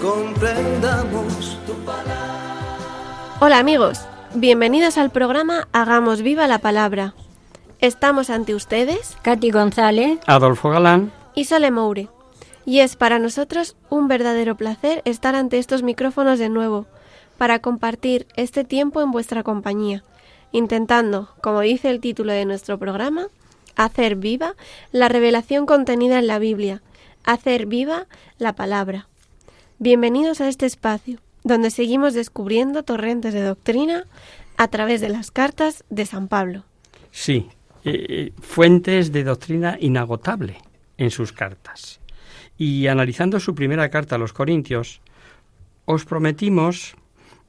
comprendamos tu palabra. Hola amigos, bienvenidos al programa Hagamos viva la palabra. Estamos ante ustedes Katy González. Adolfo Galán. y Sole Moure. Y es para nosotros un verdadero placer estar ante estos micrófonos de nuevo, para compartir este tiempo en vuestra compañía, intentando, como dice el título de nuestro programa, hacer viva la revelación contenida en la Biblia, hacer viva la palabra. Bienvenidos a este espacio, donde seguimos descubriendo torrentes de doctrina a través de las cartas de San Pablo. Sí, eh, fuentes de doctrina inagotable en sus cartas. Y analizando su primera carta a los Corintios, os prometimos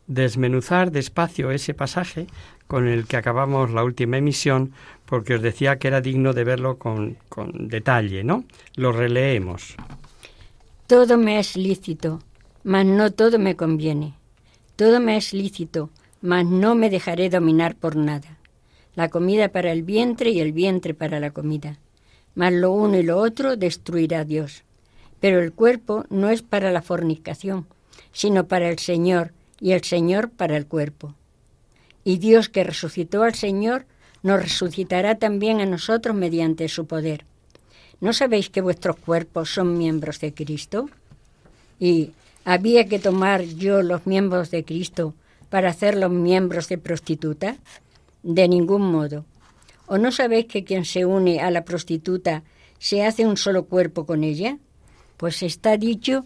desmenuzar despacio ese pasaje con el que acabamos la última emisión, porque os decía que era digno de verlo con, con detalle, ¿no? Lo releemos. Todo me es lícito, mas no todo me conviene. Todo me es lícito, mas no me dejaré dominar por nada. La comida para el vientre y el vientre para la comida. Mas lo uno y lo otro destruirá Dios. Pero el cuerpo no es para la fornicación, sino para el Señor, y el Señor para el cuerpo. Y Dios que resucitó al Señor, nos resucitará también a nosotros mediante su poder. ¿No sabéis que vuestros cuerpos son miembros de Cristo? ¿Y había que tomar yo los miembros de Cristo para hacerlos miembros de prostituta? De ningún modo. ¿O no sabéis que quien se une a la prostituta se hace un solo cuerpo con ella? Pues está dicho,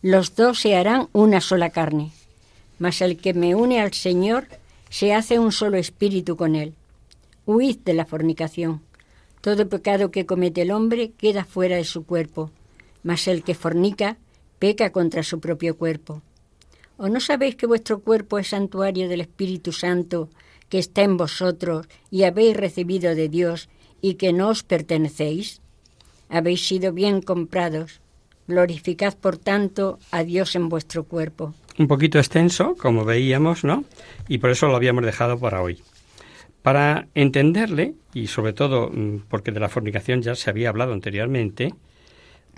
los dos se harán una sola carne. Mas el que me une al Señor se hace un solo espíritu con él. Huid de la fornicación. Todo pecado que comete el hombre queda fuera de su cuerpo, mas el que fornica peca contra su propio cuerpo. ¿O no sabéis que vuestro cuerpo es santuario del Espíritu Santo que está en vosotros y habéis recibido de Dios y que no os pertenecéis? Habéis sido bien comprados. Glorificad, por tanto, a Dios en vuestro cuerpo. Un poquito extenso, como veíamos, ¿no? Y por eso lo habíamos dejado para hoy. Para entenderle, y sobre todo mm, porque de la fornicación ya se había hablado anteriormente,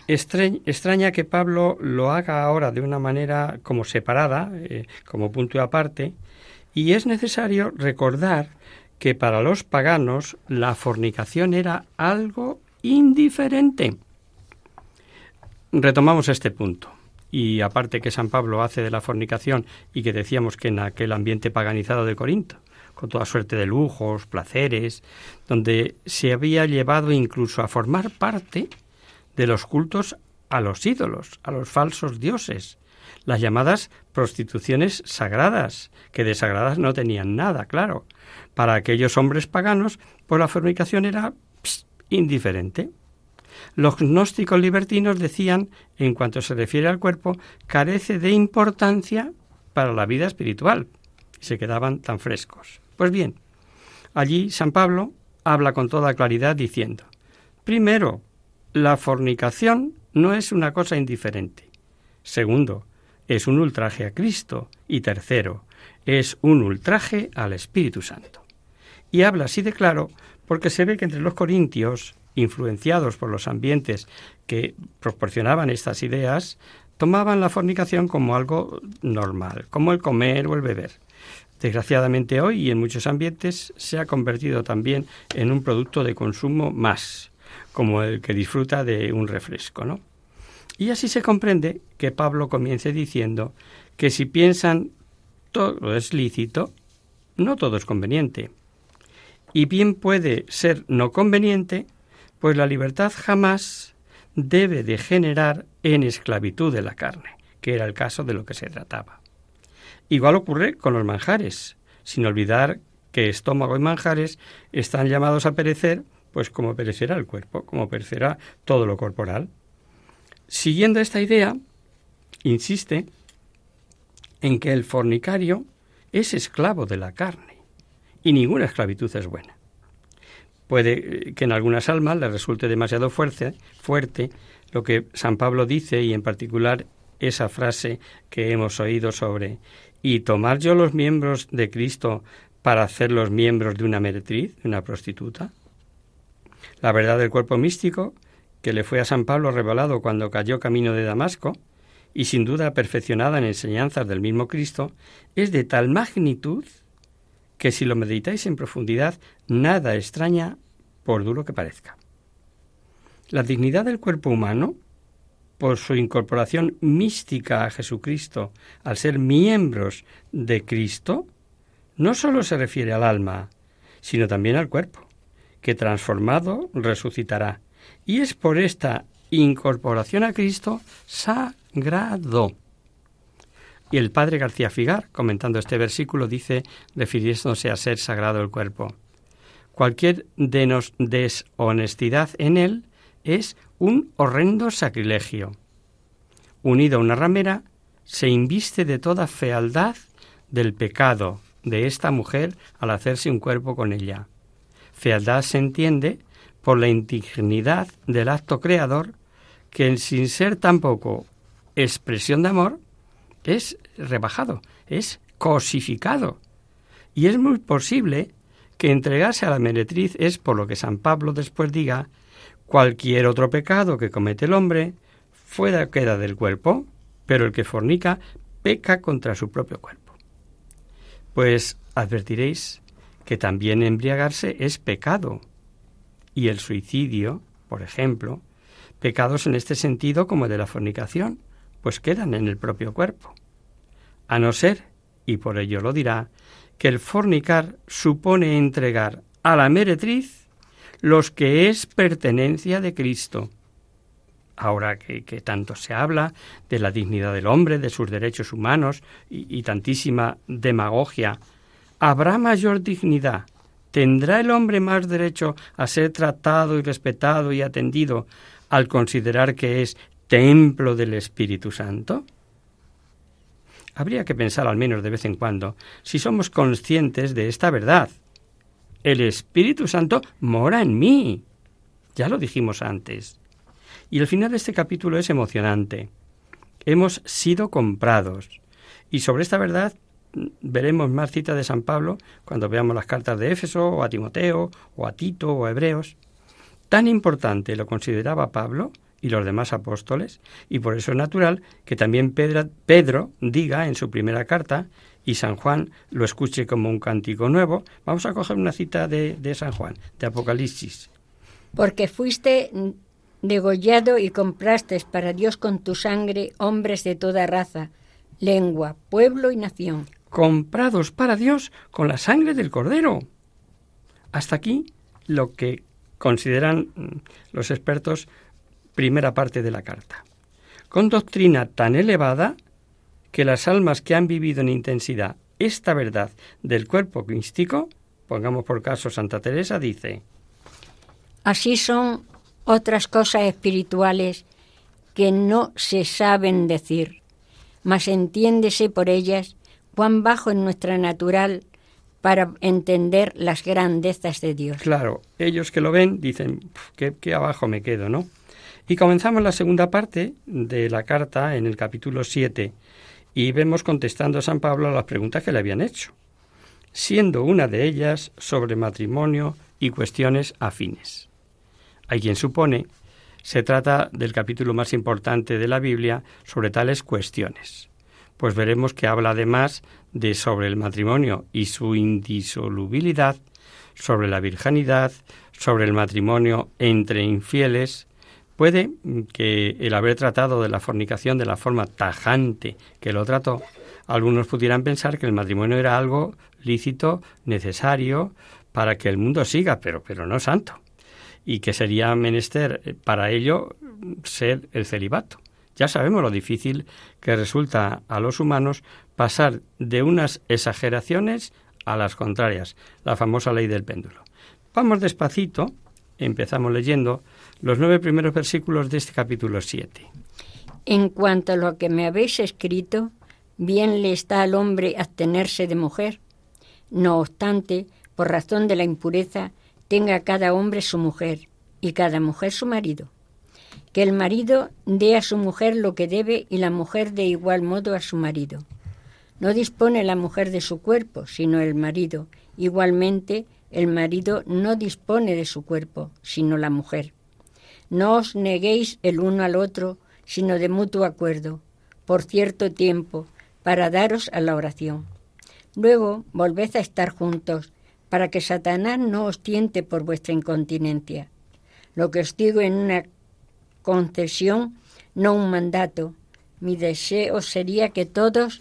extraña que Pablo lo haga ahora de una manera como separada, eh, como punto aparte, y es necesario recordar que para los paganos la fornicación era algo indiferente. Retomamos este punto. Y aparte que San Pablo hace de la fornicación y que decíamos que en aquel ambiente paganizado de Corinto, con toda suerte de lujos, placeres, donde se había llevado incluso a formar parte de los cultos a los ídolos, a los falsos dioses, las llamadas prostituciones sagradas, que de sagradas no tenían nada, claro. Para aquellos hombres paganos, pues la fornicación era pss, indiferente. Los gnósticos libertinos decían, en cuanto se refiere al cuerpo, carece de importancia para la vida espiritual. Y se quedaban tan frescos. Pues bien, allí San Pablo habla con toda claridad diciendo, primero, la fornicación no es una cosa indiferente. Segundo, es un ultraje a Cristo. Y tercero, es un ultraje al Espíritu Santo. Y habla así de claro porque se ve que entre los corintios, influenciados por los ambientes que proporcionaban estas ideas, tomaban la fornicación como algo normal, como el comer o el beber. Desgraciadamente hoy y en muchos ambientes se ha convertido también en un producto de consumo más, como el que disfruta de un refresco, ¿no? Y así se comprende que Pablo comience diciendo que si piensan todo es lícito, no todo es conveniente. Y bien puede ser no conveniente, pues la libertad jamás debe degenerar en esclavitud de la carne, que era el caso de lo que se trataba. Igual ocurre con los manjares, sin olvidar que estómago y manjares están llamados a perecer, pues como perecerá el cuerpo, como perecerá todo lo corporal. Siguiendo esta idea, insiste en que el fornicario es esclavo de la carne y ninguna esclavitud es buena. Puede que en algunas almas le resulte demasiado fuerte, fuerte lo que San Pablo dice y en particular esa frase que hemos oído sobre y tomar yo los miembros de Cristo para hacerlos miembros de una meretriz, de una prostituta. La verdad del cuerpo místico que le fue a San Pablo revelado cuando cayó camino de Damasco, y sin duda perfeccionada en enseñanzas del mismo Cristo, es de tal magnitud que si lo meditáis en profundidad, nada extraña por duro que parezca. La dignidad del cuerpo humano, por su incorporación mística a Jesucristo, al ser miembros de Cristo, no sólo se refiere al alma, sino también al cuerpo, que transformado resucitará. Y es por esta incorporación a Cristo sagrado. Y el padre García Figar, comentando este versículo, dice, refiriéndose a ser sagrado el cuerpo. Cualquier deshonestidad en él es un horrendo sacrilegio. Unido a una ramera, se inviste de toda fealdad del pecado de esta mujer al hacerse un cuerpo con ella. Fealdad se entiende por la indignidad del acto creador que sin ser tampoco expresión de amor es rebajado, es cosificado. Y es muy posible que entregarse a la meretriz es, por lo que San Pablo después diga, cualquier otro pecado que comete el hombre, fuera queda del cuerpo, pero el que fornica peca contra su propio cuerpo. Pues advertiréis que también embriagarse es pecado, y el suicidio, por ejemplo, pecados en este sentido como de la fornicación, pues quedan en el propio cuerpo. A no ser, y por ello lo dirá, que el fornicar supone entregar a la meretriz los que es pertenencia de Cristo. Ahora que, tanto se habla de la dignidad del hombre, de sus derechos humanos y tantísima demagogia, ¿habrá mayor dignidad? ¿Tendrá el hombre más derecho a ser tratado y respetado y atendido al considerar que es templo del Espíritu Santo? Habría que pensar al menos de vez en cuando si somos conscientes de esta verdad. El Espíritu Santo mora en mí. Ya lo dijimos antes. Y el final de este capítulo es emocionante. Hemos sido comprados. Y sobre esta verdad veremos más citas de San Pablo cuando veamos las cartas de Éfeso, o a Timoteo, o a Tito, o a Hebreos. Tan importante lo consideraba Pablo y los demás apóstoles, y por eso es natural que también Pedro, diga en su primera carta, y San Juan lo escuche como un cántico nuevo. Vamos a coger una cita de, de San Juan, de Apocalipsis. Porque fuiste degollado y compraste para Dios con tu sangre hombres de toda raza, lengua, pueblo y nación. Comprados para Dios con la sangre del Cordero. Hasta aquí lo que consideran mm, los expertos primera parte de la carta. Con doctrina tan elevada que las almas que han vivido en intensidad esta verdad del cuerpo místico, pongamos por caso Santa Teresa, dice, Así son otras cosas espirituales que no se saben decir, mas entiéndese por ellas cuán bajo es nuestra natural para entender las grandezas de Dios. Claro, ellos que lo ven dicen, qué, abajo me quedo, ¿no? Y comenzamos la segunda parte de la carta en el capítulo 7 y vemos contestando a San Pablo a las preguntas que le habían hecho, siendo una de ellas sobre matrimonio y cuestiones afines. Hay quien supone se trata del capítulo más importante de la Biblia sobre tales cuestiones, pues veremos que habla además de sobre el matrimonio y su indisolubilidad, sobre la virginidad, sobre el matrimonio entre infieles, Puede que el haber tratado de la fornicación de la forma tajante que lo trató, algunos pudieran pensar que el matrimonio era algo lícito, necesario, para que el mundo siga, pero, pero no santo, y que sería menester eh, para ello ser el celibato. Ya sabemos lo difícil que resulta a los humanos pasar de unas exageraciones a las contrarias, la famosa ley del péndulo. Vamos despacito, empezamos leyendo los nueve primeros versículos de este capítulo 7. En cuanto a lo que me habéis escrito, bien le está al hombre abstenerse de mujer. No obstante, por razón de la impureza, tenga cada hombre su mujer y cada mujer su marido. Que el marido dé a su mujer lo que debe y la mujer de igual modo a su marido. No dispone la mujer de su cuerpo, sino el marido. Igualmente, el marido no dispone de su cuerpo, sino la mujer. No os neguéis el uno al otro, sino de mutuo acuerdo, por cierto tiempo, para daros a la oración. Luego volved a estar juntos, para que Satanás no os tiente por vuestra incontinencia. Lo que os digo en una concesión, no un mandato. Mi deseo sería que todos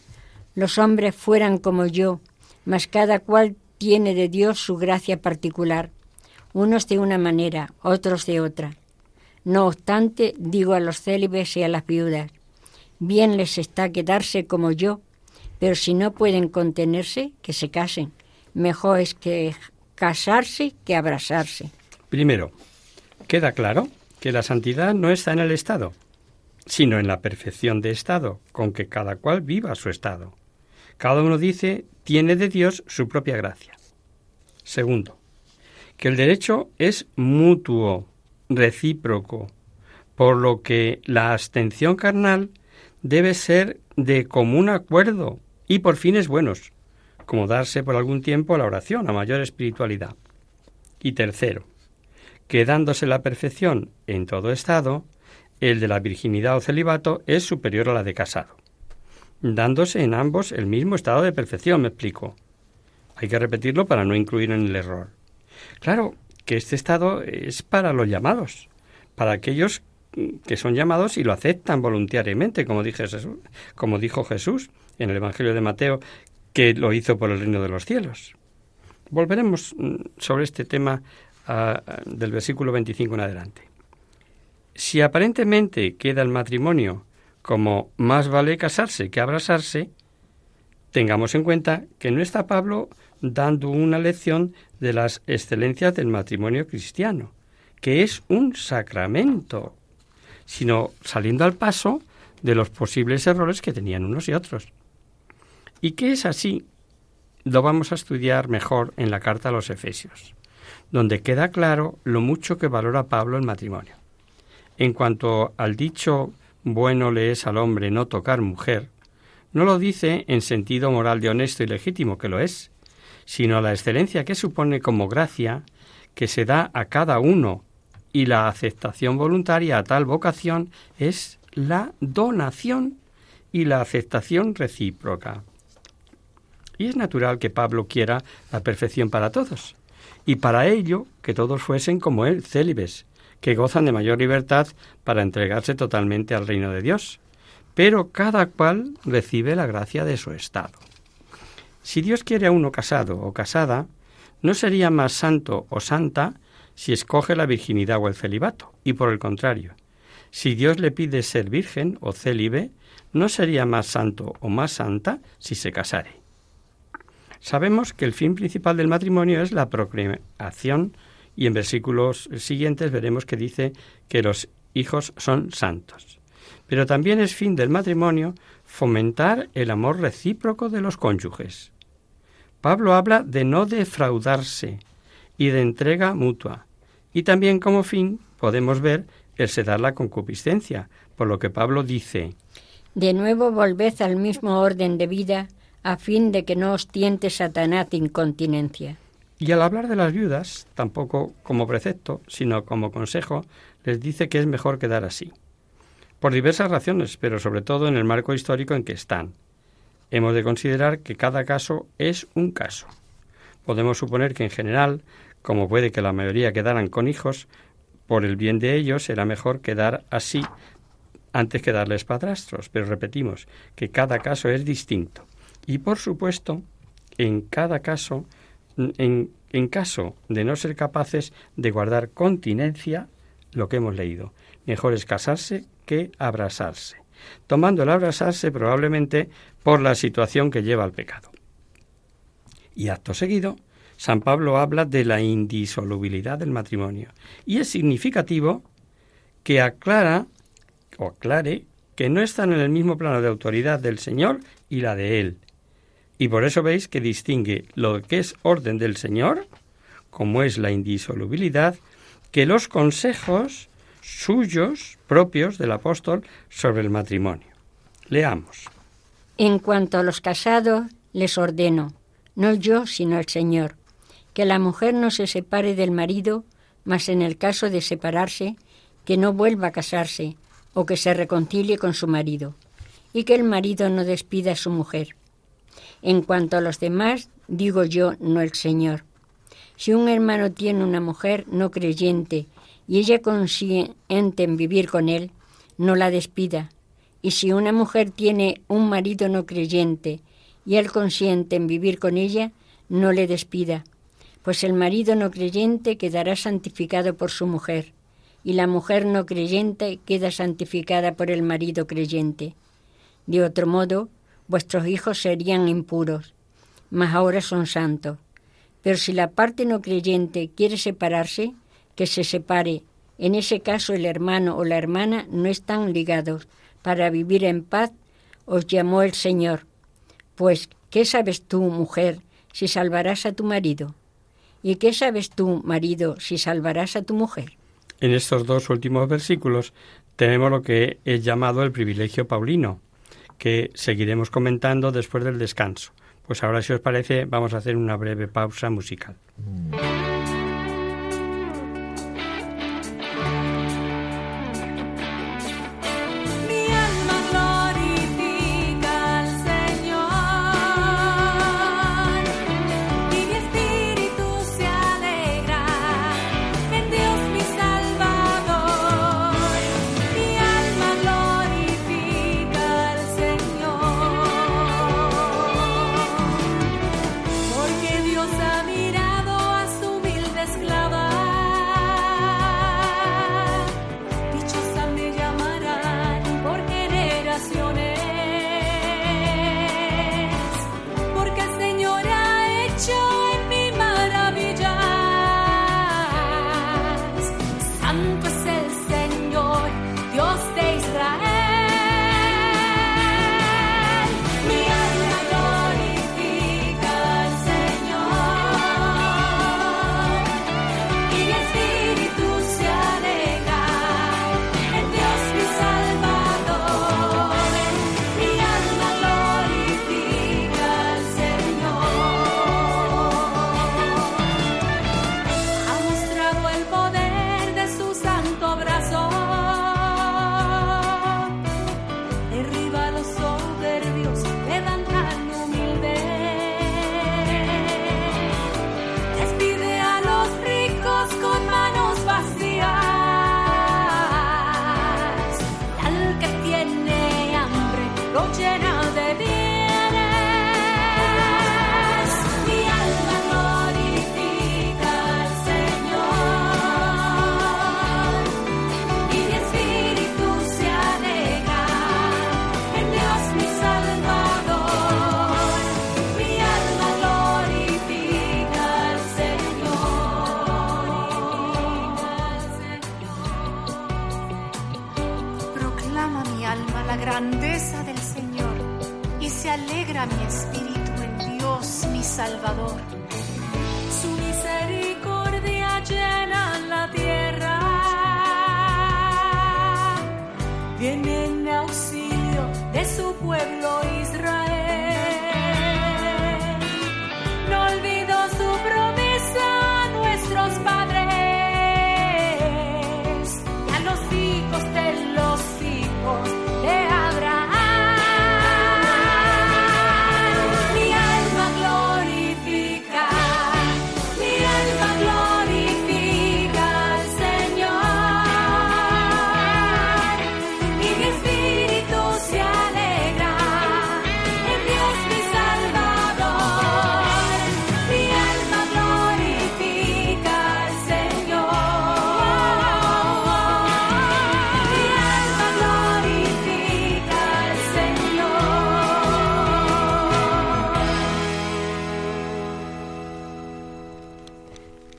los hombres fueran como yo, mas cada cual tiene de Dios su gracia particular, unos de una manera, otros de otra. No obstante, digo a los célibes y a las viudas, bien les está quedarse como yo, pero si no pueden contenerse, que se casen. Mejor es que casarse que abrazarse. Primero, queda claro que la santidad no está en el Estado, sino en la perfección de Estado, con que cada cual viva su Estado. Cada uno dice, tiene de Dios su propia gracia. Segundo, que el derecho es mutuo, recíproco, por lo que la abstención carnal debe ser de común acuerdo y por fines buenos, como darse por algún tiempo a la oración, a mayor espiritualidad. Y tercero, que dándose la perfección en todo estado, el de la virginidad o celibato es superior a la de casado, dándose en ambos el mismo estado de perfección, me explico. Hay que repetirlo para no incluir en el error. Claro que este estado es para los llamados, para aquellos que son llamados y lo aceptan voluntariamente, como, dije Jesús, como dijo Jesús en el Evangelio de Mateo, que lo hizo por el reino de los cielos. Volveremos mm, sobre este tema del versículo 25 en adelante. Si aparentemente queda el matrimonio como más vale casarse que abrazarse, tengamos en cuenta que no está Pablo dando una lección de las excelencias del matrimonio cristiano, que es un sacramento, sino saliendo al paso de los posibles errores que tenían unos y otros. Y que es así, lo vamos a estudiar mejor en la carta a los Efesios, donde queda claro lo mucho que valora Pablo el matrimonio. En cuanto al dicho bueno le es al hombre no tocar mujer, no lo dice en sentido moral de honesto y legítimo, que lo es, sino la excelencia que supone como gracia que se da a cada uno y la aceptación voluntaria a tal vocación es la donación y la aceptación recíproca. Y es natural que Pablo quiera la perfección para todos, y para ello que todos fuesen como él, célibes, que gozan de mayor libertad para entregarse totalmente al reino de Dios, pero cada cual recibe la gracia de su estado. Si Dios quiere a uno casado o casada, no sería más santo o santa si escoge la virginidad o el celibato, y por el contrario, si Dios le pide ser virgen o célibe, no sería más santo o más santa si se casare. Sabemos que el fin principal del matrimonio es la procreación y en versículos siguientes veremos que dice que los hijos son santos. Pero también es fin del matrimonio fomentar el amor recíproco de los cónyuges. Pablo habla de no defraudarse y de entrega mutua. Y también como fin podemos ver el sedar la concupiscencia, por lo que Pablo dice De nuevo volved al mismo orden de vida, a fin de que no os tiente Satanás de incontinencia. Y al hablar de las viudas, tampoco como precepto, sino como consejo, les dice que es mejor quedar así. Por diversas razones, pero sobre todo en el marco histórico en que están. Hemos de considerar que cada caso es un caso. Podemos suponer que en general, como puede que la mayoría quedaran con hijos, por el bien de ellos será mejor quedar así antes que darles padrastros, pero repetimos que cada caso es distinto. Y por supuesto, en cada caso, en, en caso de no ser capaces de guardar continencia, lo que hemos leído, mejor es casarse que abrazarse tomando el abrazarse probablemente por la situación que lleva al pecado. Y acto seguido, San Pablo habla de la indisolubilidad del matrimonio. Y es significativo que aclara o aclare que no están en el mismo plano de autoridad del Señor y la de Él. Y por eso veis que distingue lo que es orden del Señor, como es la indisolubilidad, que los consejos suyos propios del apóstol sobre el matrimonio. Leamos. En cuanto a los casados, les ordeno, no yo, sino el Señor, que la mujer no se separe del marido, mas en el caso de separarse, que no vuelva a casarse o que se reconcilie con su marido, y que el marido no despida a su mujer. En cuanto a los demás, digo yo, no el Señor. Si un hermano tiene una mujer no creyente y ella consiente en vivir con él, no la despida. Y si una mujer tiene un marido no creyente y él consiente en vivir con ella, no le despida, pues el marido no creyente quedará santificado por su mujer, y la mujer no creyente queda santificada por el marido creyente. De otro modo, vuestros hijos serían impuros, mas ahora son santos. Pero si la parte no creyente quiere separarse, que se separe. En ese caso el hermano o la hermana no están ligados. Para vivir en paz os llamó el Señor. Pues, ¿qué sabes tú, mujer, si salvarás a tu marido? ¿Y qué sabes tú, marido, si salvarás a tu mujer? En estos dos últimos versículos tenemos lo que es llamado el privilegio paulino, que seguiremos comentando después del descanso. Pues ahora, si os parece, vamos a hacer una breve pausa musical.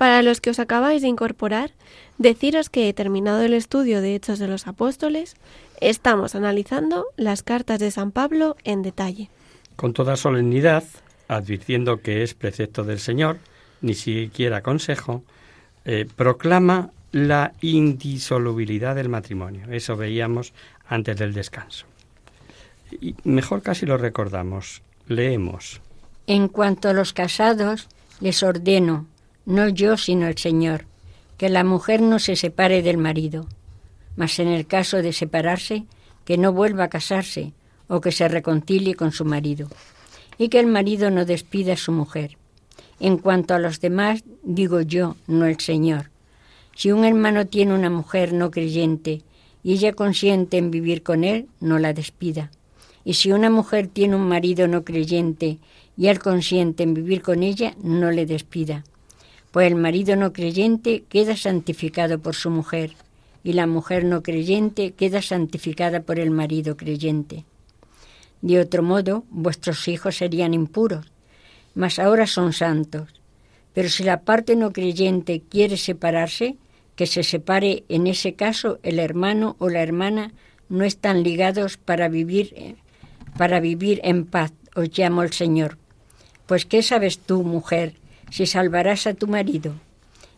Para los que os acabáis de incorporar, deciros que, terminado el estudio de Hechos de los Apóstoles, estamos analizando las cartas de San Pablo en detalle. Con toda solemnidad, advirtiendo que es precepto del Señor, ni siquiera consejo, eh, proclama la indisolubilidad del matrimonio. Eso veíamos antes del descanso. Y mejor casi lo recordamos. Leemos. En cuanto a los casados, les ordeno, no yo sino el Señor, que la mujer no se separe del marido, mas en el caso de separarse, que no vuelva a casarse o que se reconcilie con su marido, y que el marido no despida a su mujer. En cuanto a los demás, digo yo, no el Señor. Si un hermano tiene una mujer no creyente y ella consiente en vivir con él, no la despida. Y si una mujer tiene un marido no creyente y él consiente en vivir con ella, no le despida. Pues el marido no creyente queda santificado por su mujer y la mujer no creyente queda santificada por el marido creyente. De otro modo, vuestros hijos serían impuros, mas ahora son santos. Pero si la parte no creyente quiere separarse, que se separe en ese caso el hermano o la hermana no están ligados para vivir para vivir en paz, os llamo el Señor. Pues ¿qué sabes tú, mujer, si salvarás a tu marido?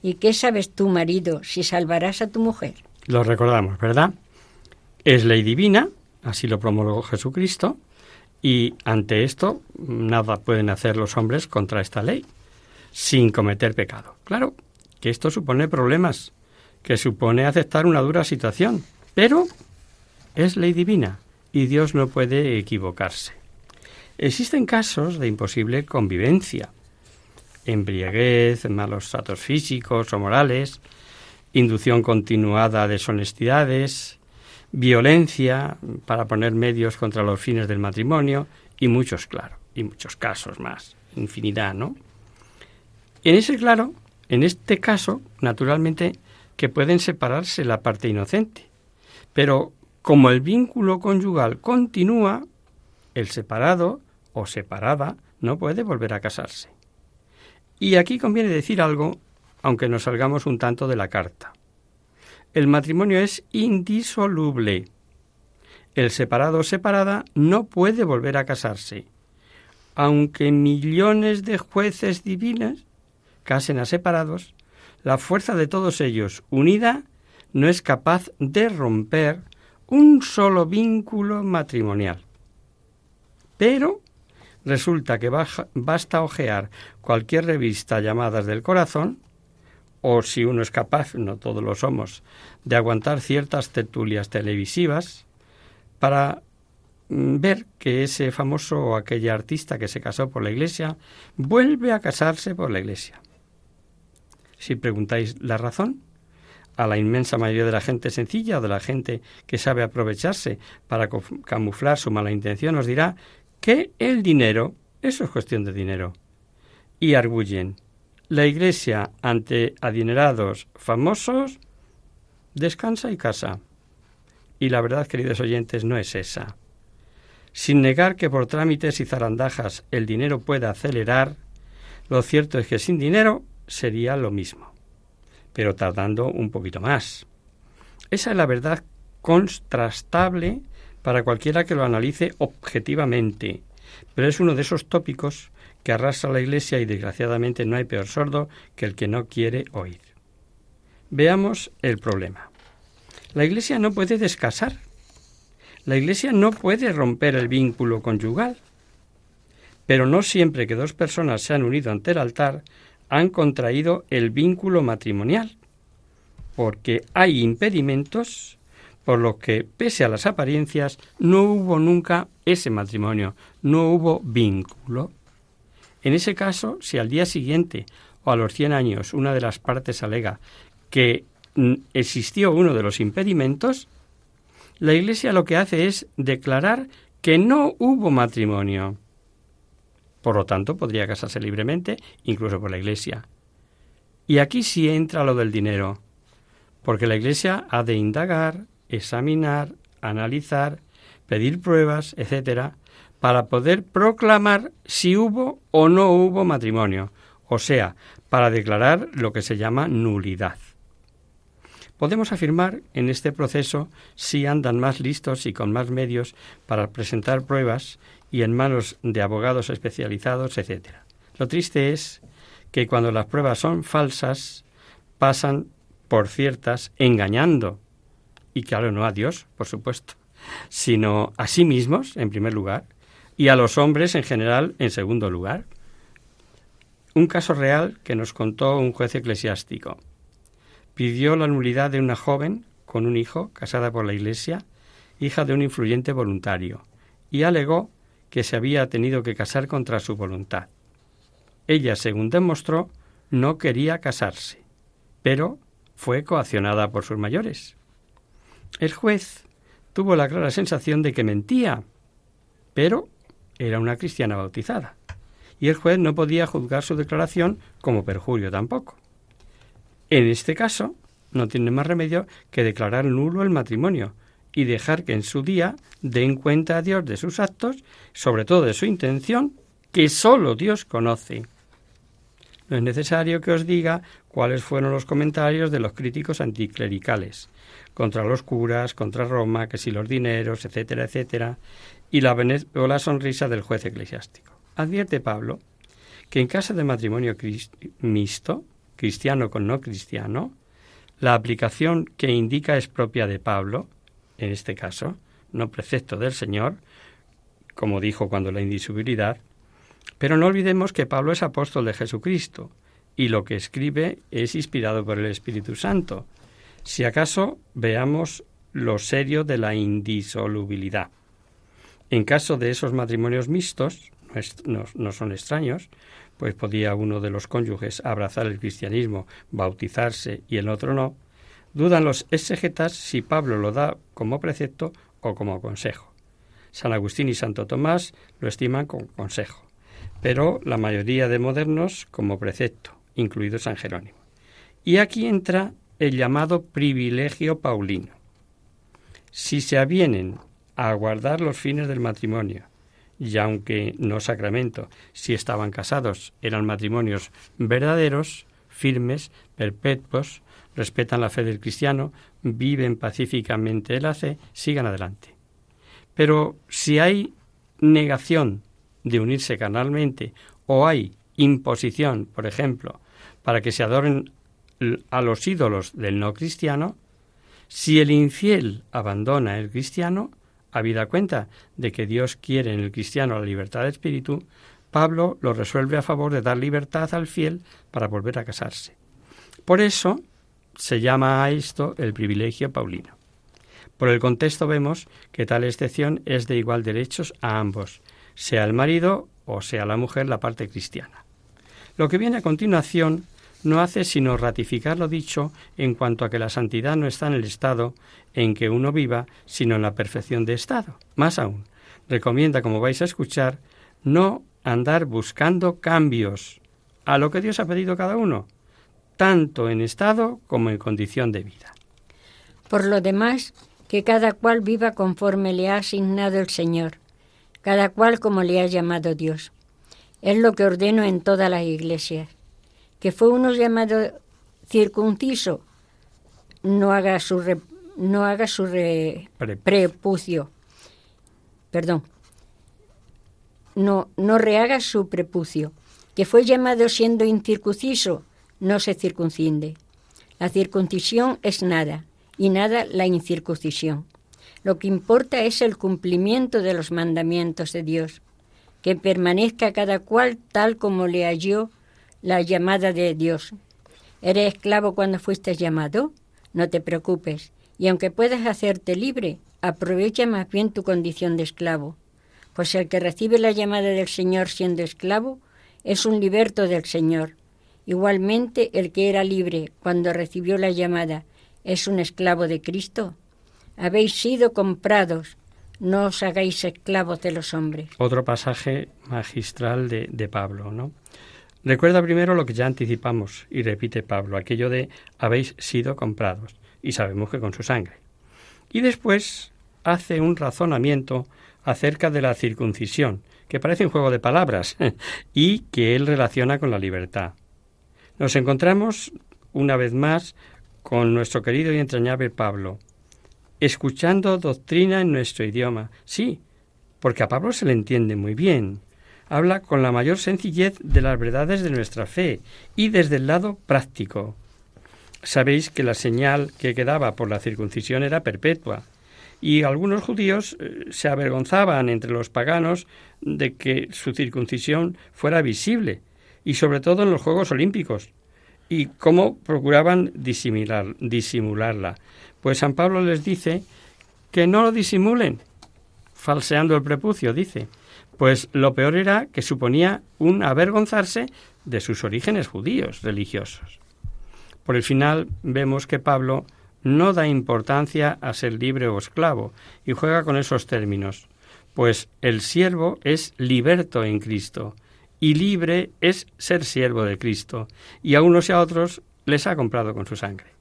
¿Y qué sabes tú, marido, si salvarás a tu mujer? Lo recordamos, ¿verdad? Es ley divina, así lo promulgó Jesucristo, y ante esto nada pueden hacer los hombres contra esta ley, sin cometer pecado. Claro que esto supone problemas, que supone aceptar una dura situación, pero es ley divina y Dios no puede equivocarse. Existen casos de imposible convivencia, embriaguez, malos tratos físicos o morales, inducción continuada de deshonestidades, violencia para poner medios contra los fines del matrimonio y muchos, claro, y muchos casos más, infinidad, ¿no? En ese claro, en este caso, naturalmente, que pueden separarse la parte inocente, pero como el vínculo conyugal continúa, el separado o separada no puede volver a casarse. Y aquí conviene decir algo, aunque nos salgamos un tanto de la carta. El matrimonio es indisoluble. El separado o separada no puede volver a casarse. Aunque millones de jueces divinos casen a separados, la fuerza de todos ellos, unida, no es capaz de romper un solo vínculo matrimonial. Pero resulta que basta ojear cualquier revista llamadas del corazón, o si uno es capaz, no todos lo somos, de aguantar ciertas tertulias televisivas, para mm, ver que ese famoso o aquella artista que se casó por la iglesia vuelve a casarse por la iglesia. Si preguntáis la razón, a la inmensa mayoría de la gente sencilla o de la gente que sabe aprovecharse para camuflar su mala intención, os dirá que el dinero, eso es cuestión de dinero. Y arguyen. La Iglesia ante adinerados famosos descansa y casa. Y la verdad, queridos oyentes, no es esa. Sin negar que por trámites y zarandajas el dinero pueda acelerar, lo cierto es que sin dinero sería lo mismo pero tardando un poquito más. Esa es la verdad contrastable para cualquiera que lo analice objetivamente, pero es uno de esos tópicos que arrastra la Iglesia y desgraciadamente no hay peor sordo que el que no quiere oír. Veamos el problema. La Iglesia no puede descasar. La Iglesia no puede romper el vínculo conyugal. Pero no siempre que dos personas se han unido ante el altar han contraído el vínculo matrimonial, porque hay impedimentos por los que, pese a las apariencias, no hubo nunca ese matrimonio, no hubo vínculo. En ese caso, si al día siguiente o a los 100 años una de las partes alega que mm, existió uno de los impedimentos, la Iglesia lo que hace es declarar que no hubo matrimonio. Por lo tanto, podría casarse libremente, incluso por la Iglesia. Y aquí sí entra lo del dinero, porque la Iglesia ha de indagar, examinar, analizar, pedir pruebas, etcétera, para poder proclamar si hubo o no hubo matrimonio, o sea, para declarar lo que se llama nulidad. Podemos afirmar en este proceso si andan más listos y con más medios para presentar pruebas y en manos de abogados especializados, etc. Lo triste es que cuando las pruebas son falsas, pasan por ciertas engañando, y claro, no a Dios, por supuesto, sino a sí mismos, en primer lugar, y a los hombres en general, en segundo lugar. Un caso real que nos contó un juez eclesiástico pidió la nulidad de una joven con un hijo, casada por la Iglesia, hija de un influyente voluntario, y alegó que se había tenido que casar contra su voluntad. Ella, según demostró, no quería casarse, pero fue coaccionada por sus mayores. El juez tuvo la clara sensación de que mentía, pero era una cristiana bautizada, y el juez no podía juzgar su declaración como perjurio tampoco. En este caso, no tiene más remedio que declarar nulo el matrimonio y dejar que en su día den cuenta a Dios de sus actos, sobre todo de su intención, que sólo Dios conoce. No es necesario que os diga cuáles fueron los comentarios de los críticos anticlericales contra los curas, contra Roma, que si los dineros, etcétera, etcétera, y la, o la sonrisa del juez eclesiástico. Advierte Pablo que en caso de matrimonio mixto, cristiano con no cristiano, la aplicación que indica es propia de Pablo, en este caso, no precepto del Señor, como dijo cuando la indisubilidad, pero no olvidemos que Pablo es apóstol de Jesucristo y lo que escribe es inspirado por el Espíritu Santo. Si acaso veamos lo serio de la indisolubilidad. En caso de esos matrimonios mixtos, no, son extraños, pues podía uno de los cónyuges abrazar el cristianismo, bautizarse y el otro no, dudan los exegetas si Pablo lo da como precepto o como consejo. San Agustín y Santo Tomás lo estiman como consejo, pero la mayoría de modernos como precepto, incluido San Jerónimo. Y aquí entra el llamado privilegio paulino. Si se avienen a guardar los fines del matrimonio, y aunque no sacramento, si estaban casados, eran matrimonios verdaderos, firmes, perpetuos, respetan la fe del cristiano, viven pacíficamente la fe, sigan adelante. Pero si hay negación de unirse carnalmente o hay imposición, por ejemplo, para que se adoren a los ídolos del no cristiano, si el infiel abandona el cristiano, Habida cuenta de que Dios quiere en el cristiano la libertad de espíritu, Pablo lo resuelve a favor de dar libertad al fiel para volver a casarse. Por eso se llama a esto el privilegio paulino. Por el contexto vemos que tal excepción es de igual derechos a ambos, sea el marido o sea la mujer la parte cristiana. Lo que viene a continuación no hace sino ratificar lo dicho en cuanto a que la santidad no está en el estado en que uno viva, sino en la perfección de estado. Más aún, recomienda, como vais a escuchar, no andar buscando cambios a lo que Dios ha pedido cada uno, tanto en estado como en condición de vida. Por lo demás, que cada cual viva conforme le ha asignado el Señor, cada cual como le ha llamado Dios. Es lo que ordeno en todas las iglesias que fue uno llamado circunciso, no haga su, no haga su prepucio. Perdón. No, no rehaga su prepucio. Que fue llamado siendo incircunciso, no se circuncinde. La circuncisión es nada, y nada la incircuncisión. Lo que importa es el cumplimiento de los mandamientos de Dios, que permanezca cada cual tal como le halló la llamada de Dios. ¿Eres esclavo cuando fuiste llamado? No te preocupes. Y aunque puedas hacerte libre, aprovecha más bien tu condición de esclavo. Pues el que recibe la llamada del Señor siendo esclavo es un liberto del Señor. Igualmente el que era libre cuando recibió la llamada es un esclavo de Cristo? Habéis sido comprados, no os hagáis esclavos de los hombres. Otro pasaje magistral de, de Pablo, ¿no? Recuerda primero lo que ya anticipamos y repite Pablo, aquello de habéis sido comprados, y sabemos que con su sangre. Y después hace un razonamiento acerca de la circuncisión, que parece un juego de palabras, y que él relaciona con la libertad. Nos encontramos una vez más con nuestro querido y entrañable Pablo, escuchando doctrina en nuestro idioma. Sí, porque a Pablo se le entiende muy bien. Habla con la mayor sencillez de las verdades de nuestra fe y desde el lado práctico. Sabéis que la señal que quedaba por la circuncisión era perpetua, y algunos judíos eh, se avergonzaban entre los paganos de que su circuncisión fuera visible, y sobre todo en los Juegos Olímpicos, y cómo procuraban disimular, disimularla. Pues San Pablo les dice que no lo disimulen, falseando el prepucio, dice. Pues lo peor era que suponía un avergonzarse de sus orígenes judíos religiosos. Por el final vemos que Pablo no da importancia a ser libre o esclavo y juega con esos términos, pues el siervo es liberto en Cristo y libre es ser siervo de Cristo y a unos y a otros les ha comprado con su sangre.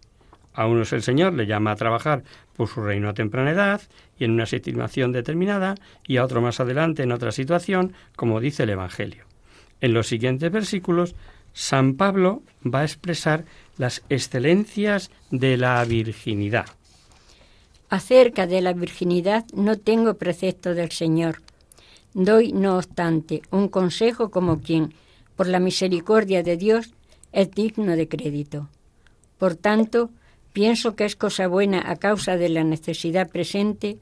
A unos el Señor le llama a trabajar por su reino a temprana edad y en una situación determinada, y a otro más adelante en otra situación, como dice el Evangelio. En los siguientes versículos, San Pablo va a expresar las excelencias de la virginidad. Acerca de la virginidad no tengo precepto del Señor. Doy, no obstante, un consejo como quien, por la misericordia de Dios, es digno de crédito. Por tanto, Pienso que es cosa buena a causa de la necesidad presente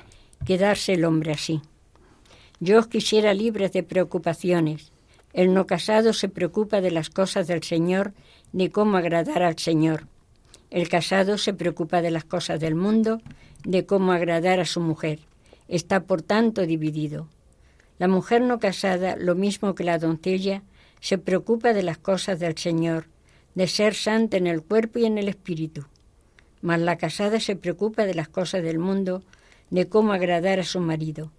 quedarse el hombre así. Yo os quisiera libres de preocupaciones. El no casado se preocupa de las cosas del Señor, de cómo agradar al Señor. El casado se preocupa de las cosas del mundo, de cómo agradar a su mujer. Está, por tanto, dividido. La mujer no casada, lo mismo que la doncella, se preocupa de las cosas del Señor, de ser santa en el cuerpo y en el espíritu mas la casada se preocupa de las cosas del mundo, de cómo agradar a su marido.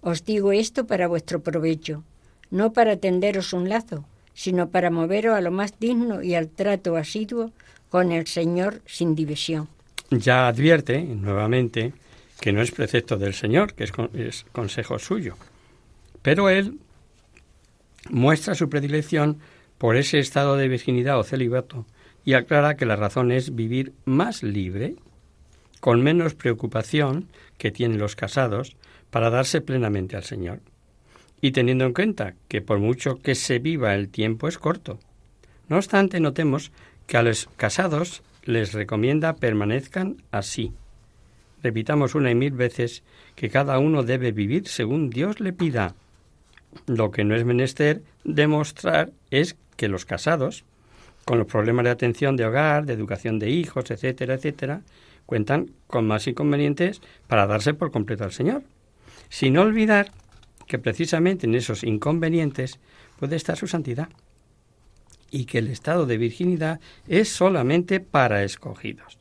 Os digo esto para vuestro provecho, no para tenderos un lazo, sino para moveros a lo más digno y al trato asiduo con el Señor sin división. Ya advierte nuevamente que no es precepto del Señor, que es, es consejo suyo. Pero él muestra su predilección por ese estado de virginidad o celibato y aclara que la razón es vivir más libre, con menos preocupación que tienen los casados para darse plenamente al Señor, y teniendo en cuenta que por mucho que se viva el tiempo es corto. No obstante, notemos que a los casados les recomienda permanezcan así. Repitamos una y mil veces que cada uno debe vivir según Dios le pida. Lo que no es menester demostrar es que los casados con los problemas de atención de hogar, de educación de hijos, etcétera, etcétera, cuentan con más inconvenientes para darse por completo al Señor. Sin olvidar que precisamente en esos inconvenientes puede estar su santidad y que el estado de virginidad es solamente para escogidos.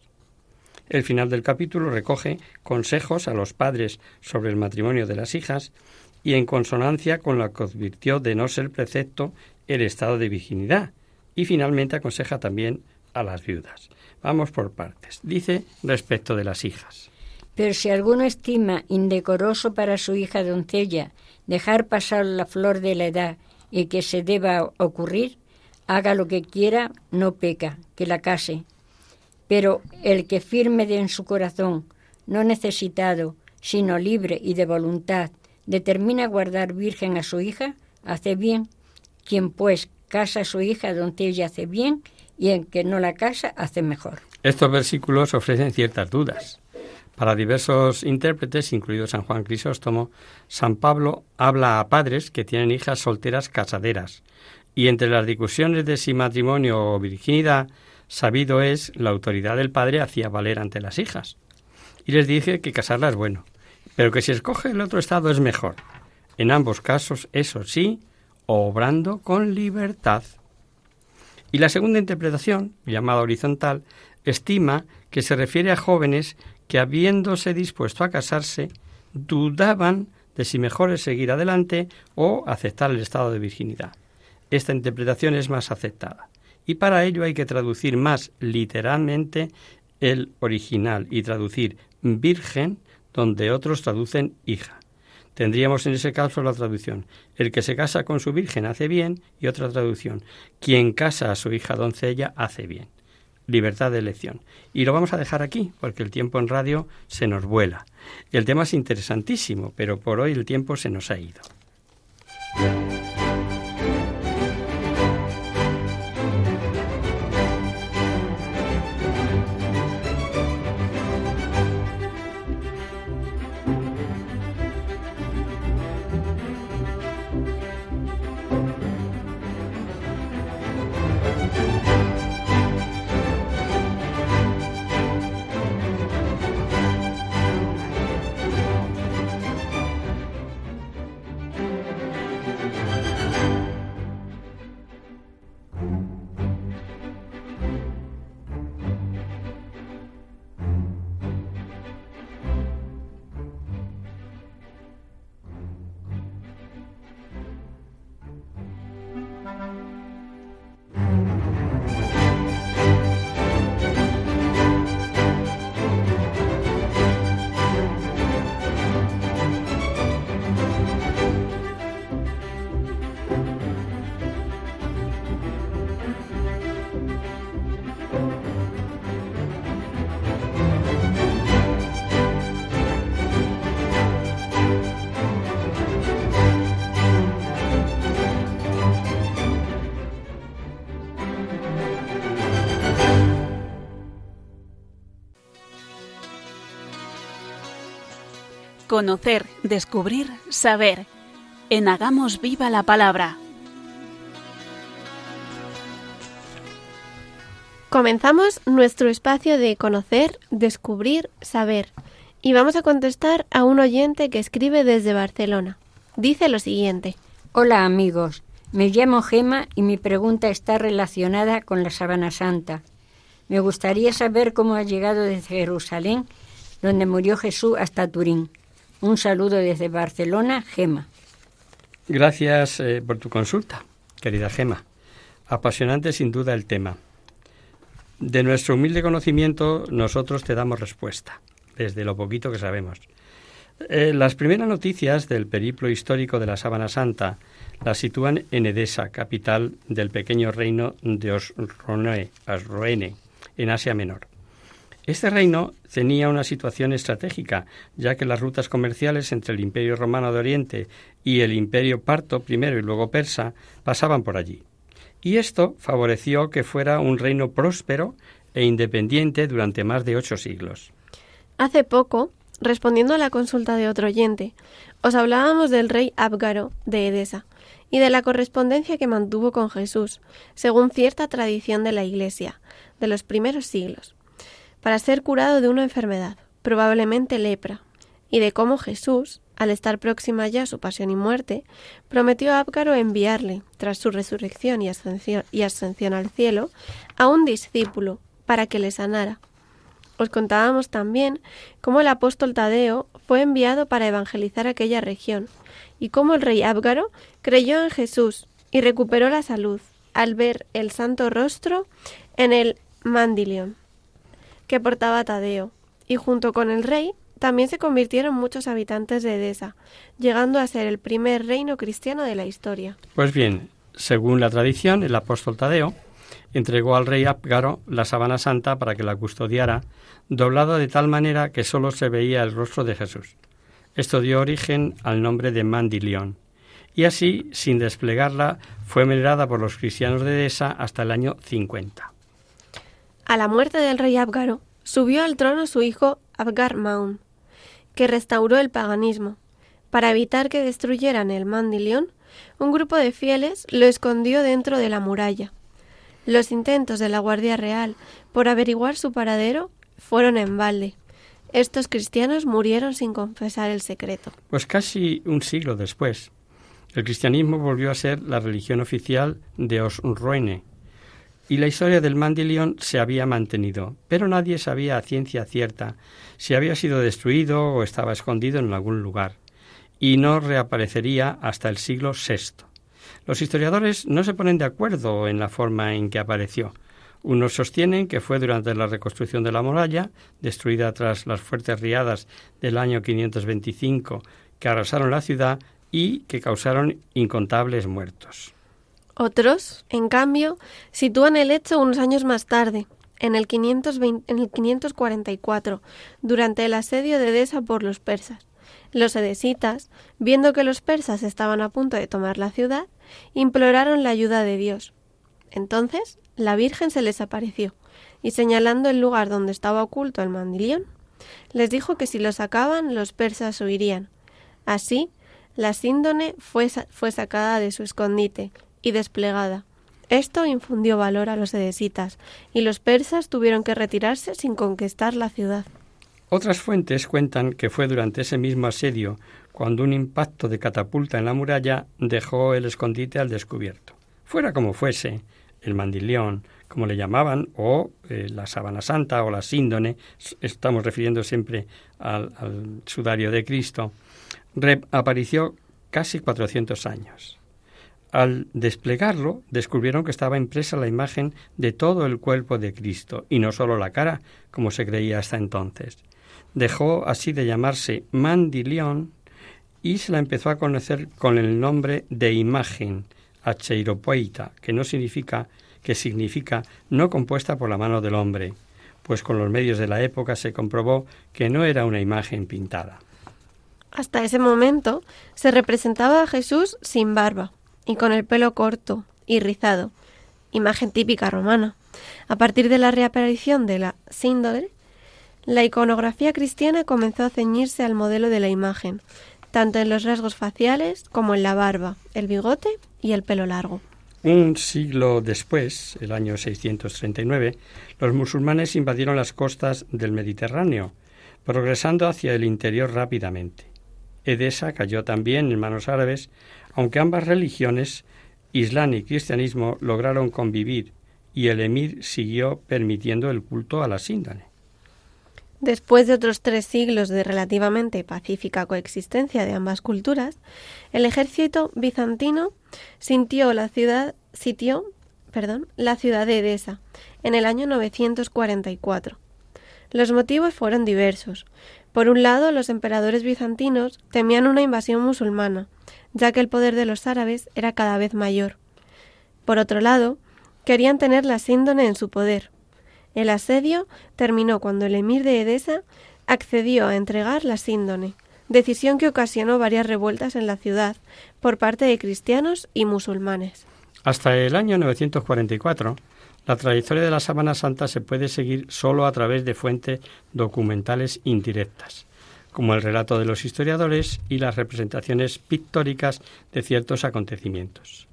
El final del capítulo recoge consejos a los padres sobre el matrimonio de las hijas y en consonancia con lo que advirtió de no ser precepto el estado de virginidad, y finalmente aconseja también a las viudas. Vamos por partes. Dice respecto de las hijas. Pero si alguno estima indecoroso para su hija doncella dejar pasar la flor de la edad y que se deba ocurrir, haga lo que quiera, no peca, que la case. Pero el que firme de en su corazón, no necesitado, sino libre y de voluntad, determina guardar virgen a su hija, hace bien. Quien pues casa a su hija donde ella hace bien y en que no la casa hace mejor. Estos versículos ofrecen ciertas dudas. Para diversos intérpretes, incluido San Juan Crisóstomo, San Pablo habla a padres que tienen hijas solteras casaderas, y entre las discusiones de si matrimonio o virginidad, sabido es la autoridad del padre hacía valer ante las hijas. Y les dice que casarla es bueno, pero que si escoge el otro estado es mejor. En ambos casos, eso sí, obrando con libertad. Y la segunda interpretación, llamada horizontal, estima que se refiere a jóvenes que habiéndose dispuesto a casarse, dudaban de si mejor es seguir adelante o aceptar el estado de virginidad. Esta interpretación es más aceptada y para ello hay que traducir más literalmente el original y traducir virgen donde otros traducen hija. Tendríamos en ese caso la traducción, el que se casa con su virgen hace bien y otra traducción, quien casa a su hija doncella hace bien. Libertad de elección. Y lo vamos a dejar aquí, porque el tiempo en radio se nos vuela. El tema es interesantísimo, pero por hoy el tiempo se nos ha ido. Conocer, descubrir, saber. En Hagamos Viva la Palabra. Comenzamos nuestro espacio de conocer, descubrir, saber. Y vamos a contestar a un oyente que escribe desde Barcelona. Dice lo siguiente. Hola amigos, me llamo Gema y mi pregunta está relacionada con la Sábana Santa. Me gustaría saber cómo ha llegado desde Jerusalén, donde murió Jesús, hasta Turín. Un saludo desde Barcelona, Gema. Gracias eh, por tu consulta, querida Gema. Apasionante sin duda el tema. De nuestro humilde conocimiento, nosotros te damos respuesta, desde lo poquito que sabemos. Eh, las primeras noticias del periplo histórico de la Sábana Santa las sitúan en Edesa, capital del pequeño reino de Osroene, en Asia Menor. Este reino tenía una situación estratégica, ya que las rutas comerciales entre el Imperio Romano de Oriente y el Imperio Parto primero y luego persa pasaban por allí. Y esto favoreció que fuera un reino próspero e independiente durante más de ocho siglos. Hace poco, respondiendo a la consulta de otro oyente, os hablábamos del rey Abgaro de Edesa y de la correspondencia que mantuvo con Jesús, según cierta tradición de la Iglesia, de los primeros siglos para ser curado de una enfermedad, probablemente lepra, y de cómo Jesús, al estar próxima ya su pasión y muerte, prometió a Ábcaro enviarle, tras su resurrección y ascensión, al cielo, a un discípulo para que le sanara. Os contábamos también cómo el apóstol Tadeo fue enviado para evangelizar aquella región, y cómo el rey Ábgaro creyó en Jesús y recuperó la salud al ver el santo rostro en el Mandilion que portaba Tadeo, y junto con el rey también se convirtieron muchos habitantes de Edesa, llegando a ser el primer reino cristiano de la historia. Pues bien, según la tradición, el apóstol Tadeo entregó al rey Apgaro la sábana santa para que la custodiara, doblada de tal manera que sólo se veía el rostro de Jesús. Esto dio origen al nombre de Mandilión, y así, sin desplegarla, fue venerada por los cristianos de Edesa hasta el año 50. A la muerte del rey Abgaro, subió al trono su hijo Abgar Maun, que restauró el paganismo. Para evitar que destruyeran el Mandilión, un grupo de fieles lo escondió dentro de la muralla. Los intentos de la Guardia Real por averiguar su paradero fueron en balde. Estos cristianos murieron sin confesar el secreto. Pues casi un siglo después, el cristianismo volvió a ser la religión oficial de Osroene, y la historia del Mandilión se había mantenido, pero nadie sabía a ciencia cierta si había sido destruido o estaba escondido en algún lugar, y no reaparecería hasta el siglo VI. Los historiadores no se ponen de acuerdo en la forma en que apareció. Unos sostienen que fue durante la reconstrucción de la muralla, destruida tras las fuertes riadas del año 525 que arrasaron la ciudad y que causaron incontables muertos. Otros, en cambio, sitúan el hecho unos años más tarde, en el, 520, en el 544, durante el asedio de Edesa por los persas. Los edesitas, viendo que los persas estaban a punto de tomar la ciudad, imploraron la ayuda de Dios. Entonces, la Virgen se les apareció, y señalando el lugar donde estaba oculto el mandilión, les dijo que si lo sacaban, los persas huirían. Así, la síndone fue sacada de su escondite, y desplegada. Esto infundió valor a los edesitas, y los persas tuvieron que retirarse sin conquistar la ciudad. Otras fuentes cuentan que fue durante ese mismo asedio cuando un impacto de catapulta en la muralla dejó el escondite al descubierto. Fuera como fuese, el mandilión, como le llamaban, o eh, la sábana santa o la síndone, estamos refiriendo siempre al, al sudario de Cristo, apareció casi 400 años. Al desplegarlo, descubrieron que estaba impresa la imagen de todo el cuerpo de Cristo, y no sólo la cara, como se creía hasta entonces. Dejó así de llamarse Mandilión y se la empezó a conocer con el nombre de imagen, acheiropoita, que no significa que significa no compuesta por la mano del hombre, pues con los medios de la época se comprobó que no era una imagen pintada. Hasta ese momento se representaba a Jesús sin barba, y con el pelo corto y rizado, imagen típica romana. A partir de la reaparición de la síndole, la iconografía cristiana comenzó a ceñirse al modelo de la imagen, tanto en los rasgos faciales como en la barba, el bigote y el pelo largo. Un siglo después, el año 639, los musulmanes invadieron las costas del Mediterráneo, progresando hacia el interior rápidamente. Edesa cayó también en manos árabes aunque ambas religiones, Islam y cristianismo, lograron convivir y el emir siguió permitiendo el culto a la síndone. Después de otros tres siglos de relativamente pacífica coexistencia de ambas culturas, el ejército bizantino sintió la ciudad, sitió perdón, la ciudad de Edesa en el año 944. Los motivos fueron diversos. Por un lado, los emperadores bizantinos temían una invasión musulmana, ya que el poder de los árabes era cada vez mayor. Por otro lado, querían tener la síndone en su poder. El asedio terminó cuando el emir de Edesa accedió a entregar la síndone, decisión que ocasionó varias revueltas en la ciudad por parte de cristianos y musulmanes. Hasta el año 944, la trayectoria de la Sábana Santa se puede seguir solo a través de fuentes documentales indirectas como el relato de los historiadores y las representaciones pictóricas de ciertos acontecimientos.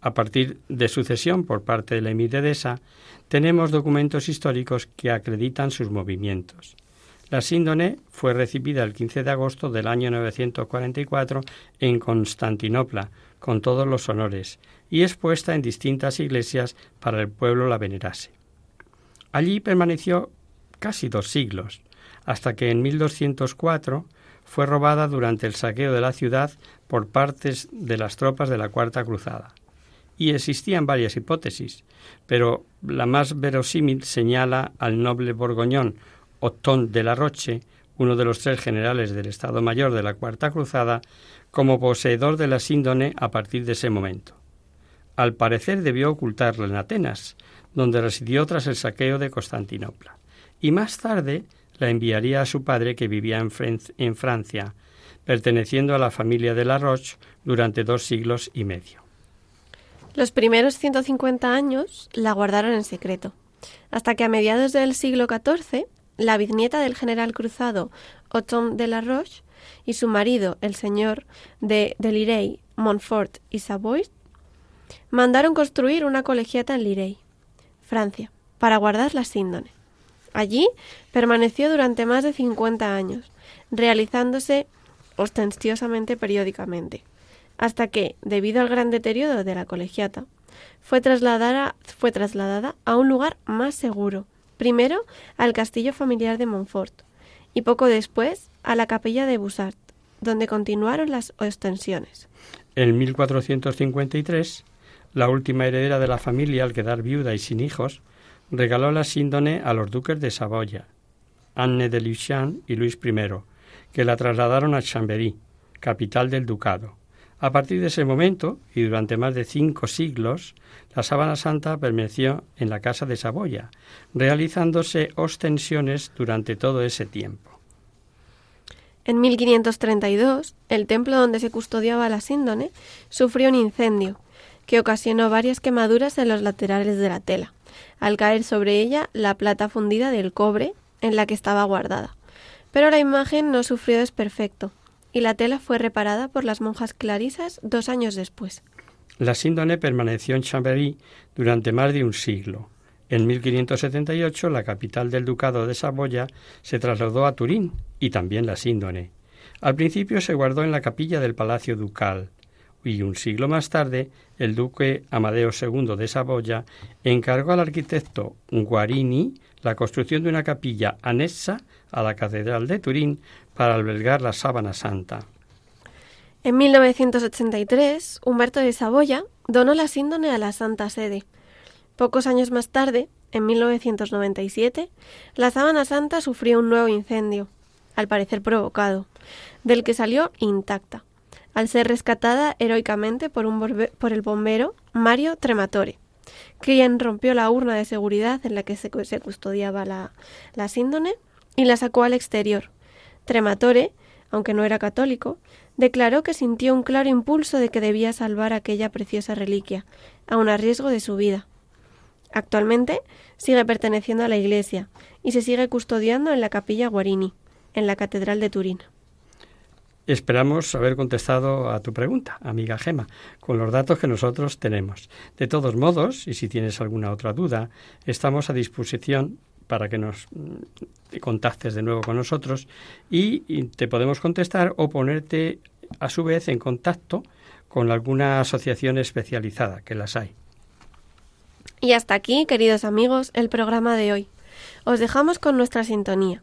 A partir de sucesión por parte del emir de Edesa, tenemos documentos históricos que acreditan sus movimientos. La síndone fue recibida el 15 de agosto del año 944 en Constantinopla, con todos los honores, y expuesta en distintas iglesias para el pueblo la venerase. Allí permaneció casi dos siglos, hasta que en 1204 fue robada durante el saqueo de la ciudad por partes de las tropas de la Cuarta Cruzada. Y existían varias hipótesis, pero la más verosímil señala al noble borgoñón Otón de la Roche, uno de los tres generales del Estado Mayor de la Cuarta Cruzada, como poseedor de la síndone a partir de ese momento. Al parecer debió ocultarla en Atenas, donde residió tras el saqueo de Constantinopla. Y más tarde la enviaría a su padre que vivía en, Francia, perteneciendo a la familia de La Roche durante dos siglos y medio. Los primeros 150 años la guardaron en secreto, hasta que a mediados del siglo XIV, la bisnieta del general cruzado Othon de La Roche y su marido, el señor de, de Lirey, Montfort y Savoy, mandaron construir una colegiata en Lirey, Francia, para guardar la síndone. Allí permaneció durante más de 50 años, realizándose ostensivamente periódicamente, hasta que, debido al gran deterioro de la colegiata, fue trasladada, a un lugar más seguro, primero al castillo familiar de Montfort y poco después a la capilla de Bussart, donde continuaron las ostensiones. En 1453, la última heredera de la familia, al quedar viuda y sin hijos, regaló la síndone a los duques de Saboya, Anne de Lucian y Luis I, que la trasladaron a Chambéry, capital del ducado. A partir de ese momento, y durante más de cinco siglos, la sábana santa permaneció en la casa de Saboya, realizándose ostensiones durante todo ese tiempo. En 1532, el templo donde se custodiaba la síndone sufrió un incendio que ocasionó varias quemaduras en los laterales de la tela, al caer sobre ella la plata fundida del cobre en la que estaba guardada. Pero la imagen no sufrió desperfecto, y la tela fue reparada por las monjas clarisas dos años después. La síndone permaneció en Chambéry durante más de un siglo. En 1578 la capital del ducado de Saboya se trasladó a Turín y también la síndone. Al principio se guardó en la capilla del palacio ducal y un siglo más tarde el duque Amadeo II de Saboya encargó al arquitecto Guarini la construcción de una capilla anexa a la catedral de Turín para albergar la sábana santa. En 1983, Humberto de Saboya donó la síndone a la Santa Sede. Pocos años más tarde, en 1997, la sábana santa sufrió un nuevo incendio, al parecer provocado, del que salió intacta, al ser rescatada heroicamente por, un por el bombero Mario Trematore, quien rompió la urna de seguridad en la que se, custodiaba la, la síndone y la sacó al exterior, Trematore, aunque no era católico, declaró que sintió un claro impulso de que debía salvar aquella preciosa reliquia, aun a riesgo de su vida. Actualmente sigue perteneciendo a la Iglesia y se sigue custodiando en la capilla Guarini, en la Catedral de Turín. Esperamos haber contestado a tu pregunta, amiga Gema, con los datos que nosotros tenemos. De todos modos, y si tienes alguna otra duda, estamos a disposición para que nos mm, contactes de nuevo con nosotros y, te podemos contestar o ponerte a su vez en contacto con alguna asociación especializada, que las hay. Y hasta aquí, queridos amigos, el programa de hoy. Os dejamos con nuestra sintonía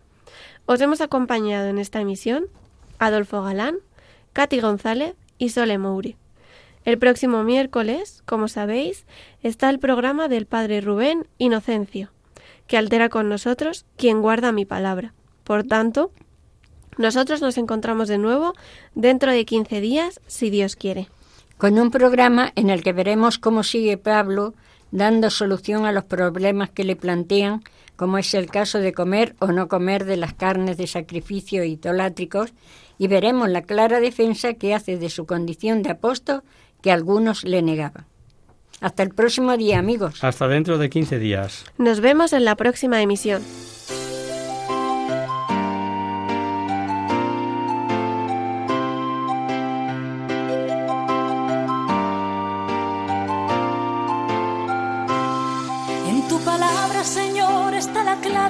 Os hemos acompañado en esta emisión Adolfo Galán, Katy González y Sole Mouri. El próximo miércoles, como sabéis, está el programa del Padre Rubén Inocencio que altera con nosotros quien guarda mi palabra. Por tanto, nosotros nos encontramos de nuevo dentro de 15 días, si Dios quiere. Con un programa en el que veremos cómo sigue Pablo dando solución a los problemas que le plantean, como es el caso de comer o no comer de las carnes de sacrificio idolátricos, y veremos la clara defensa que hace de su condición de apóstol que algunos le negaban. Hasta el próximo día, amigos. Hasta dentro de 15 días. Nos vemos en la próxima emisión.